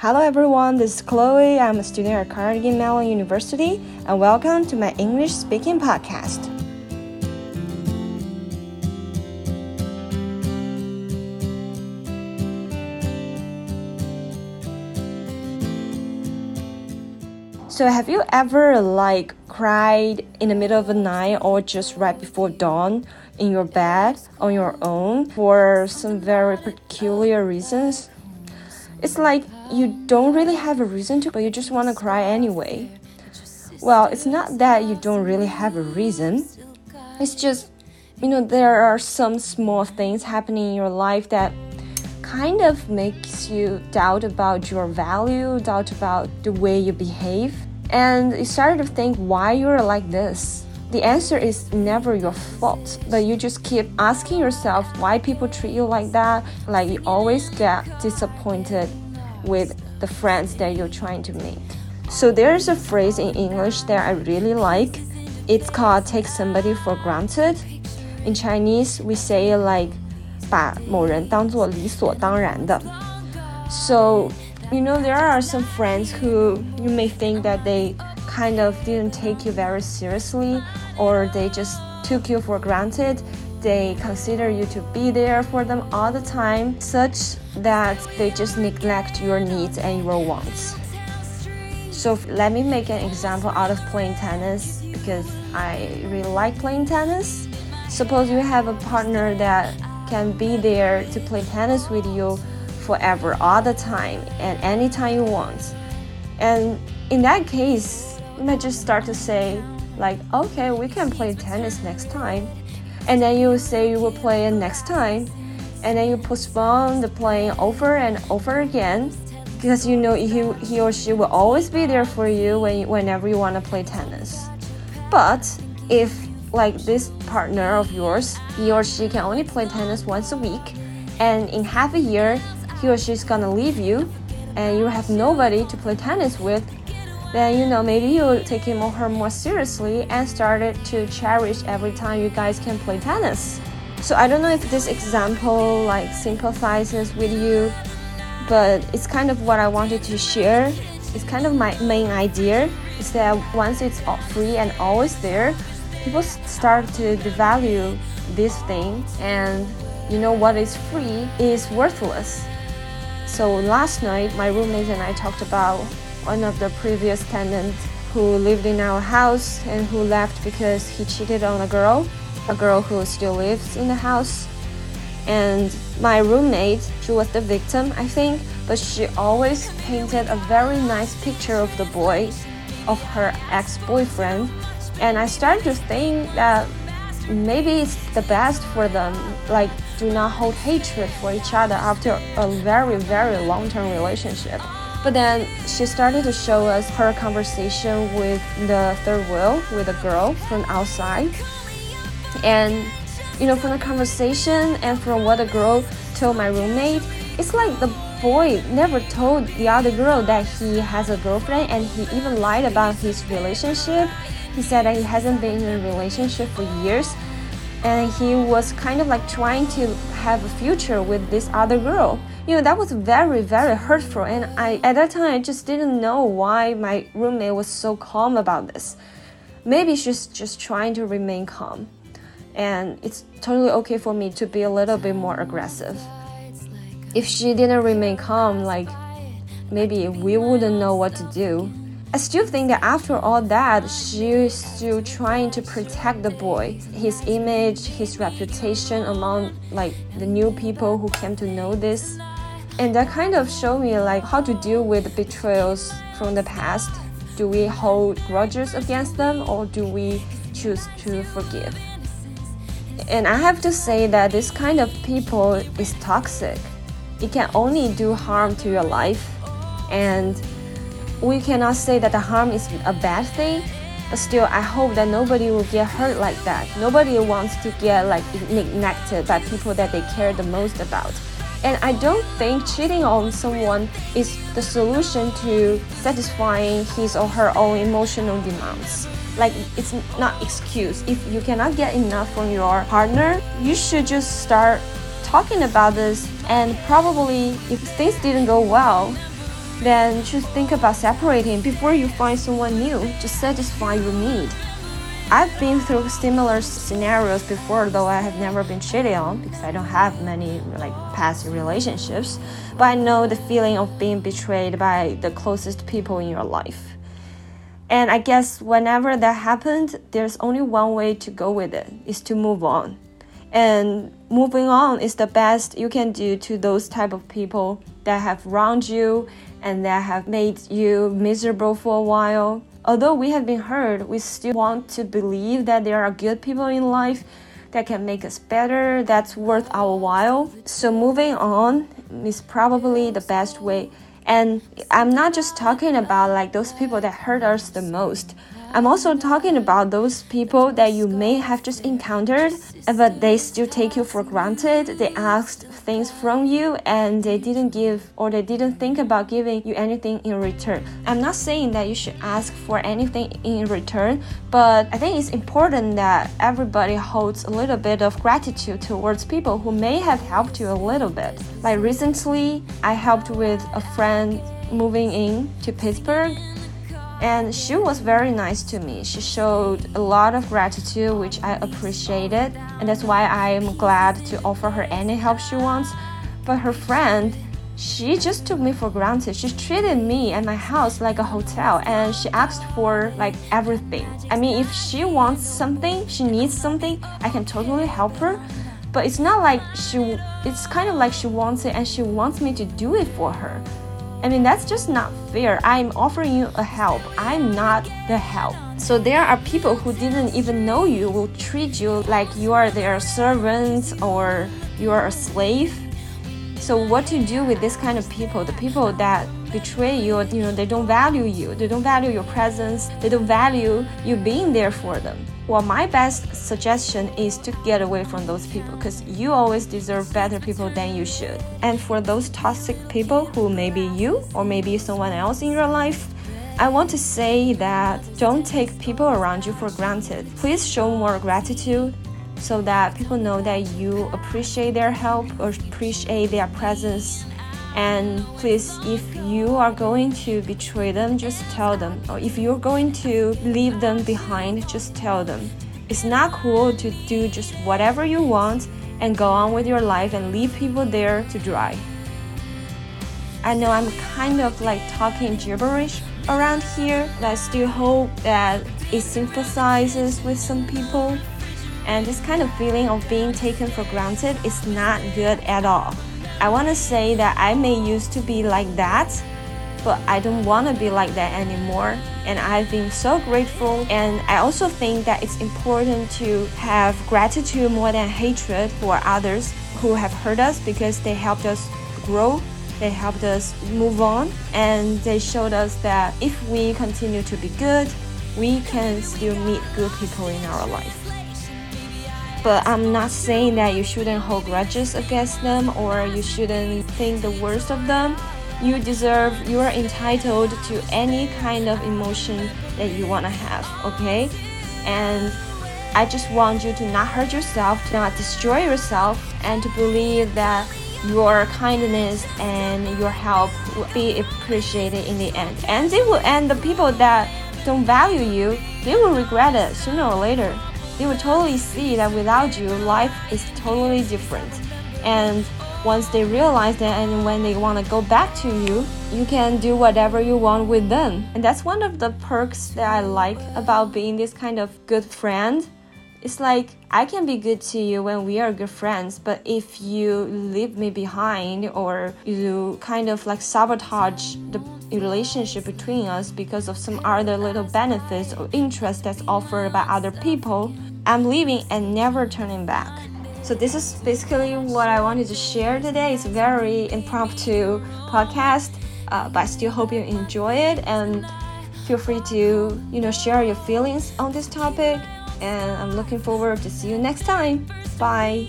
Hello everyone, this is Chloe. I'm a student at Carnegie Mellon University, and welcome to my English speaking podcast. So, have you ever like cried in the middle of the night or just right before dawn in your bed on your own for some very peculiar reasons? It's like you don't really have a reason to, but you just want to cry anyway. Well, it's not that you don't really have a reason. It's just, you know, there are some small things happening in your life that kind of makes you doubt about your value, doubt about the way you behave. And you start to think why you're like this. The answer is never your fault, but you just keep asking yourself why people treat you like that. Like you always get disappointed with the friends that you're trying to make. So there's a phrase in English that I really like. It's called take somebody for granted. In Chinese, we say like 把某人当作理所当然的. So, you know, there are some friends who you may think that they kind of didn't take you very seriously or they just took you for granted they consider you to be there for them all the time, such that they just neglect your needs and your wants. So let me make an example out of playing tennis because I really like playing tennis. Suppose you have a partner that can be there to play tennis with you forever, all the time, and anytime you want. And in that case, you might just start to say, like, okay, we can play tennis next time and then you say you will play it next time, and then you postpone the playing over and over again because you know he, he or she will always be there for you when, whenever you want to play tennis. But if like this partner of yours, he or she can only play tennis once a week, and in half a year, he or she's gonna leave you, and you have nobody to play tennis with, then you know maybe you take him or her more seriously and started to cherish every time you guys can play tennis. So I don't know if this example like sympathizes with you, but it's kind of what I wanted to share. It's kind of my main idea is that once it's free and always there, people start to devalue this thing and you know what is free is worthless. So last night my roommates and I talked about one of the previous tenants who lived in our house and who left because he cheated on a girl, a girl who still lives in the house. And my roommate, she was the victim, I think, but she always painted a very nice picture of the boy, of her ex boyfriend. And I started to think that maybe it's the best for them, like, do not hold hatred for each other after a very, very long term relationship. But then she started to show us her conversation with the third wheel with a girl from outside. And you know, from the conversation and from what the girl told my roommate, it's like the boy never told the other girl that he has a girlfriend and he even lied about his relationship. He said that he hasn't been in a relationship for years and he was kind of like trying to have a future with this other girl. You know that was very very hurtful. And i at that time i just didn't know why my roommate was so calm about this. Maybe she's just trying to remain calm. And it's totally okay for me to be a little bit more aggressive. If she didn't remain calm like maybe we wouldn't know what to do I still think that after all that, she's still trying to protect the boy, his image, his reputation among like the new people who came to know this. And that kind of showed me like how to deal with betrayals from the past. Do we hold grudges against them or do we choose to forgive? And I have to say that this kind of people is toxic. It can only do harm to your life. And we cannot say that the harm is a bad thing, but still I hope that nobody will get hurt like that. Nobody wants to get like neglected by people that they care the most about. And I don't think cheating on someone is the solution to satisfying his or her own emotional demands. Like it's not excuse. If you cannot get enough from your partner, you should just start talking about this and probably if things didn't go well, than should think about separating before you find someone new to satisfy your need. I've been through similar scenarios before, though I have never been cheated on because I don't have many like past relationships. But I know the feeling of being betrayed by the closest people in your life. And I guess whenever that happened, there's only one way to go with it is to move on. And moving on is the best you can do to those type of people that have wronged you and that have made you miserable for a while. Although we have been hurt, we still want to believe that there are good people in life that can make us better, that's worth our while. So moving on is probably the best way and I'm not just talking about like those people that hurt us the most. I'm also talking about those people that you may have just encountered, but they still take you for granted. They asked things from you and they didn't give or they didn't think about giving you anything in return. I'm not saying that you should ask for anything in return, but I think it's important that everybody holds a little bit of gratitude towards people who may have helped you a little bit. Like recently, I helped with a friend moving in to Pittsburgh and she was very nice to me. She showed a lot of gratitude, which I appreciated, and that's why I am glad to offer her any help she wants. But her friend, she just took me for granted. She treated me and my house like a hotel and she asked for like everything. I mean, if she wants something, she needs something, I can totally help her. But it's not like she, it's kind of like she wants it and she wants me to do it for her. I mean, that's just not fair. I'm offering you a help. I'm not the help. So there are people who didn't even know you will treat you like you are their servant or you are a slave. So what to do with this kind of people? The people that betray you, you know, they don't value you. They don't value your presence. They don't value you being there for them. Well, my best suggestion is to get away from those people because you always deserve better people than you should. And for those toxic people who may be you or maybe someone else in your life, I want to say that don't take people around you for granted. Please show more gratitude so that people know that you appreciate their help or appreciate their presence and please, if you are going to betray them, just tell them. Or if you're going to leave them behind, just tell them. It's not cool to do just whatever you want and go on with your life and leave people there to dry. I know I'm kind of like talking gibberish around here, but I still hope that it sympathizes with some people. And this kind of feeling of being taken for granted is not good at all. I want to say that I may used to be like that, but I don't want to be like that anymore. And I've been so grateful. And I also think that it's important to have gratitude more than hatred for others who have hurt us because they helped us grow. They helped us move on and they showed us that if we continue to be good, we can still meet good people in our life. But I'm not saying that you shouldn't hold grudges against them or you shouldn't think the worst of them. You deserve, you are entitled to any kind of emotion that you want to have, okay? And I just want you to not hurt yourself, to not destroy yourself, and to believe that your kindness and your help will be appreciated in the end. And they will, and the people that don't value you, they will regret it sooner or later they will totally see that without you, life is totally different. And once they realize that and when they want to go back to you, you can do whatever you want with them. And that's one of the perks that I like about being this kind of good friend. It's like I can be good to you when we are good friends, but if you leave me behind or you kind of like sabotage the relationship between us because of some other little benefits or interest that's offered by other people, I'm leaving and never turning back. So this is basically what I wanted to share today. It's a very impromptu podcast, uh, but I still hope you enjoy it and feel free to you know share your feelings on this topic. And I'm looking forward to see you next time. Bye.